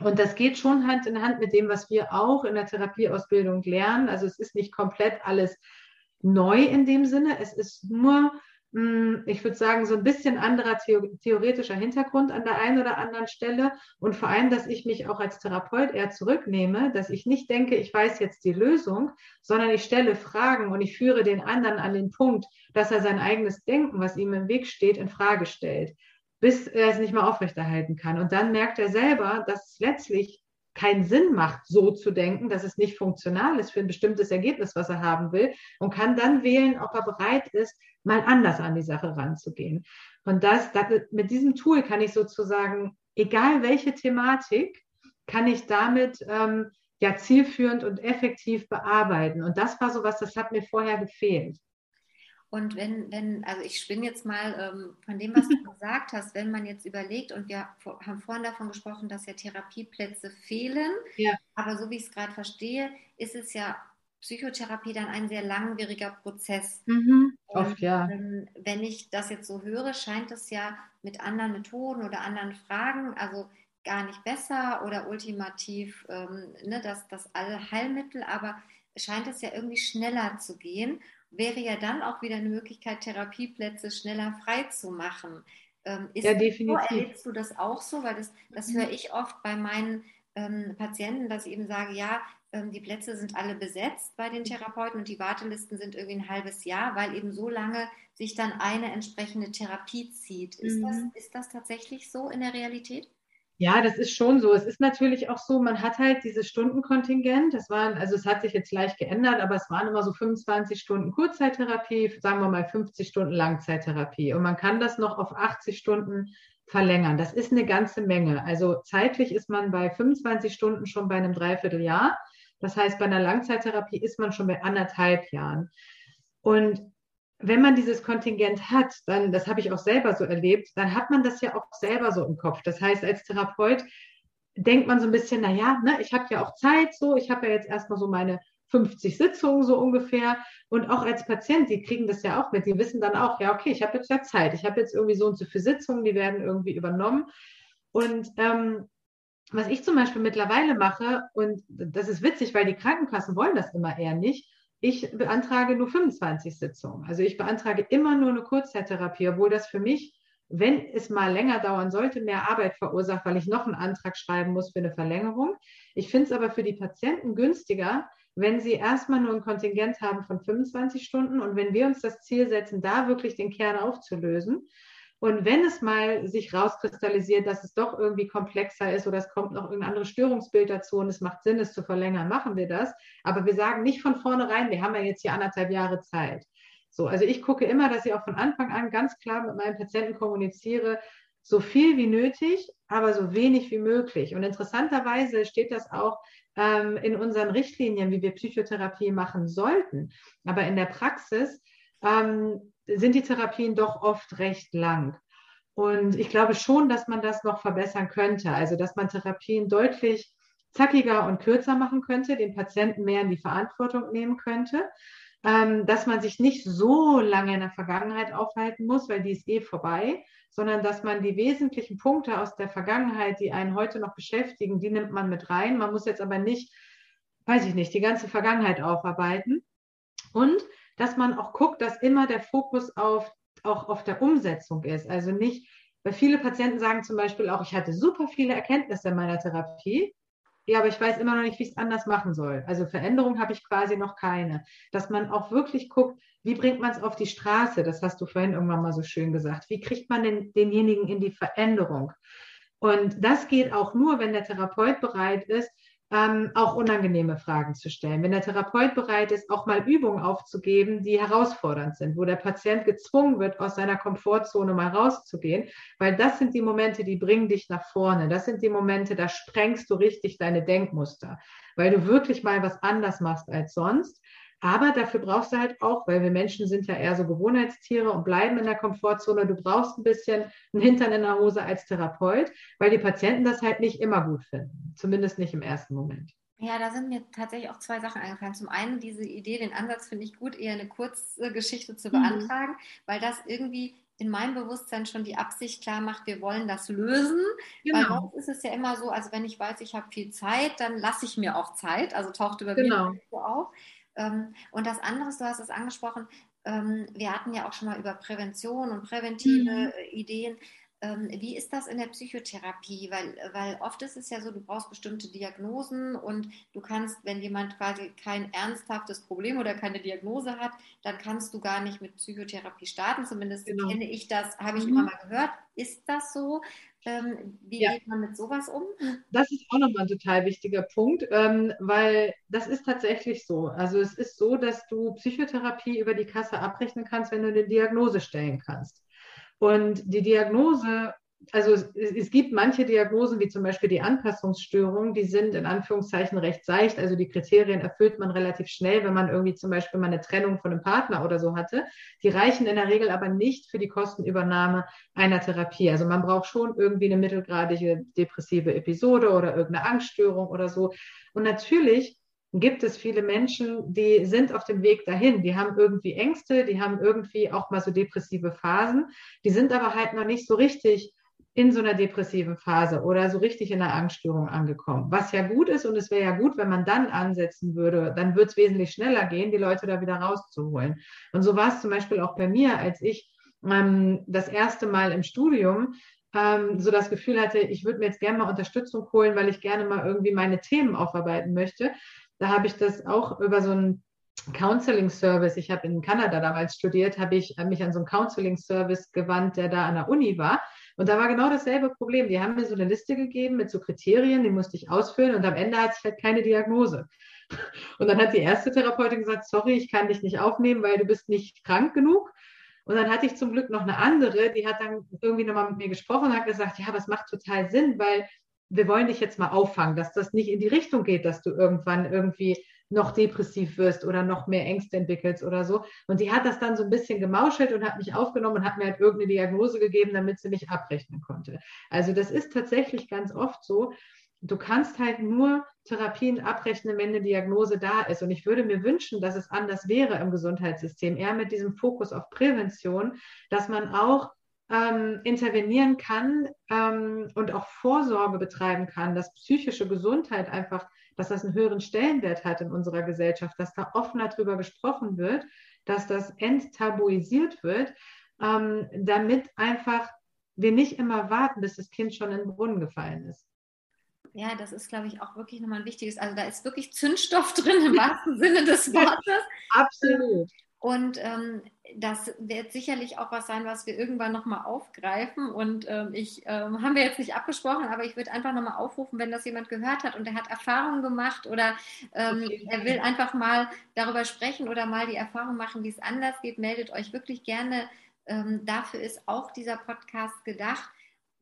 Und das geht schon Hand in Hand mit dem, was wir auch in der Therapieausbildung lernen. Also es ist nicht komplett alles neu in dem Sinne. Es ist nur, ich würde sagen, so ein bisschen anderer theoretischer Hintergrund an der einen oder anderen Stelle. Und vor allem, dass ich mich auch als Therapeut eher zurücknehme, dass ich nicht denke, ich weiß jetzt die Lösung, sondern ich stelle Fragen und ich führe den anderen an den Punkt, dass er sein eigenes Denken, was ihm im Weg steht, in Frage stellt bis er es nicht mehr aufrechterhalten kann. Und dann merkt er selber, dass es letztlich keinen Sinn macht, so zu denken, dass es nicht funktional ist für ein bestimmtes Ergebnis, was er haben will und kann dann wählen, ob er bereit ist, mal anders an die Sache ranzugehen. Und das, das mit diesem Tool kann ich sozusagen, egal welche Thematik, kann ich damit ähm, ja zielführend und effektiv bearbeiten. Und das war so was, das hat mir vorher gefehlt. Und wenn, wenn, also ich spinne jetzt mal ähm, von dem, was du gesagt hast, wenn man jetzt überlegt, und wir haben vorhin davon gesprochen, dass ja Therapieplätze fehlen, ja. aber so wie ich es gerade verstehe, ist es ja Psychotherapie dann ein sehr langwieriger Prozess. Mhm, oft, ja. Ähm, wenn ich das jetzt so höre, scheint es ja mit anderen Methoden oder anderen Fragen, also gar nicht besser oder ultimativ ähm, ne, das, das Allheilmittel, aber scheint es ja irgendwie schneller zu gehen wäre ja dann auch wieder eine Möglichkeit, Therapieplätze schneller frei zu machen. Ähm, ja, definitiv. So, erlebst du das auch so? Weil das, das mhm. höre ich oft bei meinen ähm, Patienten, dass ich eben sage, ja, ähm, die Plätze sind alle besetzt bei den. Therapeuten und die Wartelisten sind irgendwie ein halbes Jahr, weil eben so lange sich dann eine entsprechende Therapie zieht. Ist, mhm. das, ist das tatsächlich so in der Realität? Ja, das ist schon so. Es ist natürlich auch so, man hat halt dieses Stundenkontingent. Das waren, also es hat sich jetzt leicht geändert, aber es waren immer so 25 Stunden Kurzzeittherapie, sagen wir mal 50 Stunden Langzeittherapie. Und man kann das noch auf 80 Stunden verlängern. Das ist eine ganze Menge. Also zeitlich ist man bei 25 Stunden schon bei einem Dreivierteljahr. Das heißt, bei einer Langzeittherapie ist man schon bei anderthalb Jahren. Und wenn man dieses Kontingent hat, dann, das habe ich auch selber so erlebt, dann hat man das ja auch selber so im Kopf. Das heißt, als Therapeut denkt man so ein bisschen, naja, ne, ich habe ja auch Zeit so, ich habe ja jetzt erstmal so meine 50 Sitzungen so ungefähr. Und auch als Patient, die kriegen das ja auch mit, die wissen dann auch, ja, okay, ich habe jetzt ja Zeit, ich habe jetzt irgendwie so und so viele Sitzungen, die werden irgendwie übernommen. Und ähm, was ich zum Beispiel mittlerweile mache, und das ist witzig, weil die Krankenkassen wollen das immer eher nicht, ich beantrage nur 25 Sitzungen. Also ich beantrage immer nur eine Kurzzeittherapie, obwohl das für mich, wenn es mal länger dauern sollte, mehr Arbeit verursacht, weil ich noch einen Antrag schreiben muss für eine Verlängerung. Ich finde es aber für die Patienten günstiger, wenn sie erstmal nur ein Kontingent haben von 25 Stunden und wenn wir uns das Ziel setzen, da wirklich den Kern aufzulösen, und wenn es mal sich rauskristallisiert, dass es doch irgendwie komplexer ist oder es kommt noch irgendein anderes Störungsbild dazu und es macht Sinn, es zu verlängern, machen wir das. Aber wir sagen nicht von vornherein, wir haben ja jetzt hier anderthalb Jahre Zeit. So, also ich gucke immer, dass ich auch von Anfang an ganz klar mit meinen Patienten kommuniziere, so viel wie nötig, aber so wenig wie möglich. Und interessanterweise steht das auch ähm, in unseren Richtlinien, wie wir Psychotherapie machen sollten. Aber in der Praxis ähm, sind die Therapien doch oft recht lang. Und ich glaube schon, dass man das noch verbessern könnte. Also, dass man Therapien deutlich zackiger und kürzer machen könnte, den Patienten mehr in die Verantwortung nehmen könnte, ähm, dass man sich nicht so lange in der Vergangenheit aufhalten muss, weil die ist eh vorbei, sondern dass man die wesentlichen Punkte aus der Vergangenheit, die einen heute noch beschäftigen, die nimmt man mit rein. Man muss jetzt aber nicht, weiß ich nicht, die ganze Vergangenheit aufarbeiten. Und dass man auch guckt, dass immer der Fokus auf, auch auf der Umsetzung ist. Also nicht, weil viele Patienten sagen zum Beispiel auch, ich hatte super viele Erkenntnisse in meiner Therapie, ja, aber ich weiß immer noch nicht, wie ich es anders machen soll. Also Veränderung habe ich quasi noch keine. Dass man auch wirklich guckt, wie bringt man es auf die Straße? Das hast du vorhin irgendwann mal so schön gesagt. Wie kriegt man den, denjenigen in die Veränderung? Und das geht auch nur, wenn der Therapeut bereit ist, ähm, auch unangenehme Fragen zu stellen. Wenn der Therapeut bereit ist, auch mal Übungen aufzugeben, die herausfordernd sind, wo der Patient gezwungen wird, aus seiner Komfortzone mal rauszugehen, weil das sind die Momente, die bringen dich nach vorne. Das sind die Momente, da sprengst du richtig deine Denkmuster, weil du wirklich mal was anders machst als sonst. Aber dafür brauchst du halt auch, weil wir Menschen sind ja eher so Gewohnheitstiere und bleiben in der Komfortzone. Du brauchst ein bisschen einen Hintern in der Hose als Therapeut, weil die Patienten das halt nicht immer gut finden. Zumindest nicht im ersten Moment. Ja, da sind mir tatsächlich auch zwei Sachen eingefallen. Zum einen diese Idee, den Ansatz finde ich gut, eher eine Kurzgeschichte zu mhm. beantragen, mhm. weil das irgendwie in meinem Bewusstsein schon die Absicht klar macht, wir wollen das lösen. Genau. Weil sonst ist es ja immer so, also wenn ich weiß, ich habe viel Zeit, dann lasse ich mir auch Zeit. Also taucht über genau. so auf. Ähm, und das andere, du hast es angesprochen, ähm, wir hatten ja auch schon mal über Prävention und präventive mhm. Ideen. Ähm, wie ist das in der Psychotherapie? Weil, weil oft ist es ja so, du brauchst bestimmte Diagnosen und du kannst, wenn jemand quasi kein ernsthaftes Problem oder keine Diagnose hat, dann kannst du gar nicht mit Psychotherapie starten. Zumindest genau. kenne ich das, habe ich mhm. immer mal gehört. Ist das so? Ähm, wie ja. geht man mit sowas um? Das ist auch nochmal ein total wichtiger Punkt, ähm, weil das ist tatsächlich so. Also es ist so, dass du Psychotherapie über die Kasse abrechnen kannst, wenn du eine Diagnose stellen kannst. Und die Diagnose also es, es, gibt manche Diagnosen, wie zum Beispiel die Anpassungsstörung, die sind in Anführungszeichen recht seicht. Also die Kriterien erfüllt man relativ schnell, wenn man irgendwie zum Beispiel mal eine Trennung von einem Partner oder so hatte. Die reichen in der Regel aber nicht für die Kostenübernahme einer Therapie. Also man braucht schon irgendwie eine mittelgradige depressive Episode oder irgendeine Angststörung oder so. Und natürlich gibt es viele Menschen, die sind auf dem Weg dahin. Die haben irgendwie Ängste, die haben irgendwie auch mal so depressive Phasen. Die sind aber halt noch nicht so richtig in so einer depressiven Phase oder so richtig in einer Angststörung angekommen. Was ja gut ist und es wäre ja gut, wenn man dann ansetzen würde, dann würde es wesentlich schneller gehen, die Leute da wieder rauszuholen. Und so war es zum Beispiel auch bei mir, als ich ähm, das erste Mal im Studium ähm, so das Gefühl hatte, ich würde mir jetzt gerne mal Unterstützung holen, weil ich gerne mal irgendwie meine Themen aufarbeiten möchte. Da habe ich das auch über so einen Counseling Service, ich habe in Kanada damals studiert, habe ich mich an so einen Counseling Service gewandt, der da an der Uni war. Und da war genau dasselbe Problem. Die haben mir so eine Liste gegeben mit so Kriterien, die musste ich ausfüllen und am Ende hatte ich halt keine Diagnose. Und dann hat die erste Therapeutin gesagt, sorry, ich kann dich nicht aufnehmen, weil du bist nicht krank genug. Und dann hatte ich zum Glück noch eine andere, die hat dann irgendwie nochmal mit mir gesprochen und hat gesagt, ja, das macht total Sinn, weil wir wollen dich jetzt mal auffangen, dass das nicht in die Richtung geht, dass du irgendwann irgendwie noch depressiv wirst oder noch mehr Ängste entwickelst oder so. Und die hat das dann so ein bisschen gemauschelt und hat mich aufgenommen und hat mir halt irgendeine Diagnose gegeben, damit sie mich abrechnen konnte. Also das ist tatsächlich ganz oft so. Du kannst halt nur Therapien abrechnen, wenn eine Diagnose da ist. Und ich würde mir wünschen, dass es anders wäre im Gesundheitssystem, eher mit diesem Fokus auf Prävention, dass man auch ähm, intervenieren kann ähm, und auch Vorsorge betreiben kann, dass psychische Gesundheit einfach dass das einen höheren Stellenwert hat in unserer Gesellschaft, dass da offener drüber gesprochen wird, dass das enttabuisiert wird, ähm, damit einfach wir nicht immer warten, bis das Kind schon in den Brunnen gefallen ist. Ja, das ist, glaube ich, auch wirklich nochmal ein wichtiges. Also da ist wirklich Zündstoff drin im wahrsten Sinne des Wortes. Absolut. Und ähm, das wird sicherlich auch was sein, was wir irgendwann nochmal aufgreifen. Und ähm, ich ähm, haben wir jetzt nicht abgesprochen, aber ich würde einfach nochmal aufrufen, wenn das jemand gehört hat und er hat Erfahrungen gemacht oder ähm, er will einfach mal darüber sprechen oder mal die Erfahrung machen, wie es anders geht, meldet euch wirklich gerne. Ähm, dafür ist auch dieser Podcast gedacht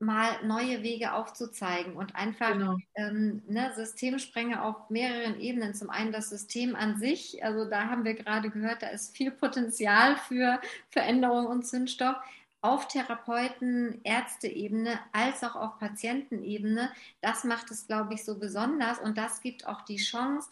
mal neue Wege aufzuzeigen und einfach genau. ähm, ne, Systemsprenge auf mehreren Ebenen. Zum einen das System an sich, also da haben wir gerade gehört, da ist viel Potenzial für Veränderung und Zündstoff. Auf Therapeuten, Ärzteebene als auch auf Patientenebene. Das macht es, glaube ich, so besonders und das gibt auch die Chance,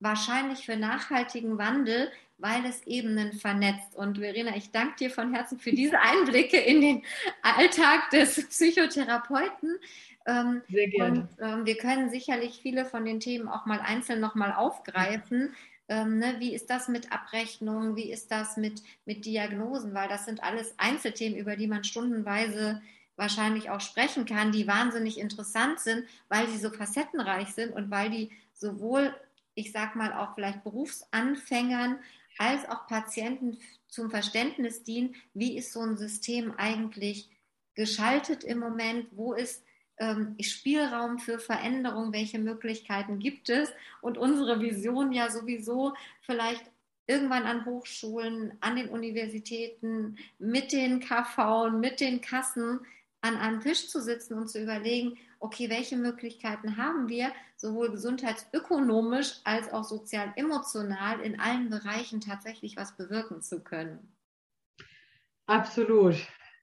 wahrscheinlich für nachhaltigen Wandel, weil es Ebenen vernetzt. Und Verena, ich danke dir von Herzen für diese Einblicke in den Alltag des Psychotherapeuten. Ähm, Sehr gerne. Und ähm, wir können sicherlich viele von den Themen auch mal einzeln nochmal aufgreifen. Ähm, ne, wie ist das mit Abrechnung? Wie ist das mit, mit Diagnosen? Weil das sind alles Einzelthemen, über die man stundenweise wahrscheinlich auch sprechen kann, die wahnsinnig interessant sind, weil sie so facettenreich sind und weil die sowohl, ich sag mal, auch vielleicht Berufsanfängern als auch Patienten zum Verständnis dienen, wie ist so ein System eigentlich geschaltet im Moment, wo ist ähm, Spielraum für Veränderung, welche Möglichkeiten gibt es? Und unsere Vision ja sowieso vielleicht irgendwann an Hochschulen, an den Universitäten, mit den KV, mit den Kassen an einem Tisch zu sitzen und zu überlegen, okay, welche Möglichkeiten haben wir, sowohl gesundheitsökonomisch als auch sozial-emotional in allen Bereichen tatsächlich was bewirken zu können. Absolut,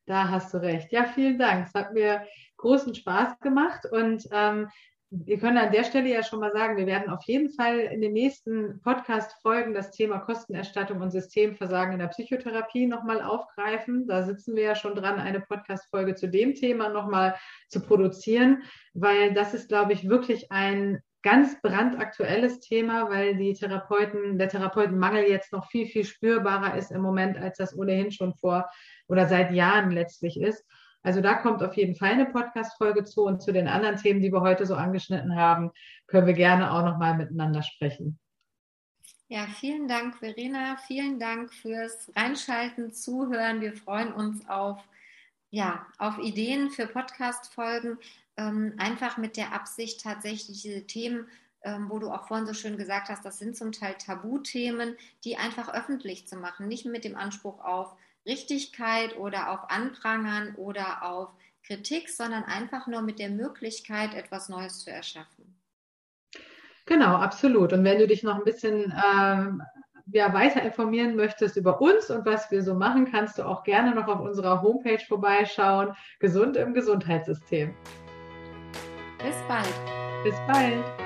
da hast du recht. Ja, vielen Dank. Es hat mir großen Spaß gemacht und ähm, wir können an der Stelle ja schon mal sagen, wir werden auf jeden Fall in den nächsten Podcast-Folgen das Thema Kostenerstattung und Systemversagen in der Psychotherapie nochmal aufgreifen. Da sitzen wir ja schon dran, eine Podcast-Folge zu dem Thema nochmal zu produzieren, weil das ist, glaube ich, wirklich ein ganz brandaktuelles Thema, weil die Therapeuten, der Therapeutenmangel jetzt noch viel, viel spürbarer ist im Moment, als das ohnehin schon vor oder seit Jahren letztlich ist. Also da kommt auf jeden Fall eine Podcast-Folge zu und zu den anderen Themen, die wir heute so angeschnitten haben, können wir gerne auch nochmal miteinander sprechen. Ja, vielen Dank, Verena. Vielen Dank fürs Reinschalten, Zuhören. Wir freuen uns auf, ja, auf Ideen für Podcast-Folgen. Ähm, einfach mit der Absicht, tatsächlich diese Themen, ähm, wo du auch vorhin so schön gesagt hast, das sind zum Teil Tabuthemen, die einfach öffentlich zu machen. Nicht mit dem Anspruch auf, Richtigkeit oder auf Anprangern oder auf Kritik, sondern einfach nur mit der Möglichkeit, etwas Neues zu erschaffen. Genau, absolut. Und wenn du dich noch ein bisschen ähm, ja, weiter informieren möchtest über uns und was wir so machen, kannst du auch gerne noch auf unserer Homepage vorbeischauen. Gesund im Gesundheitssystem. Bis bald. Bis bald.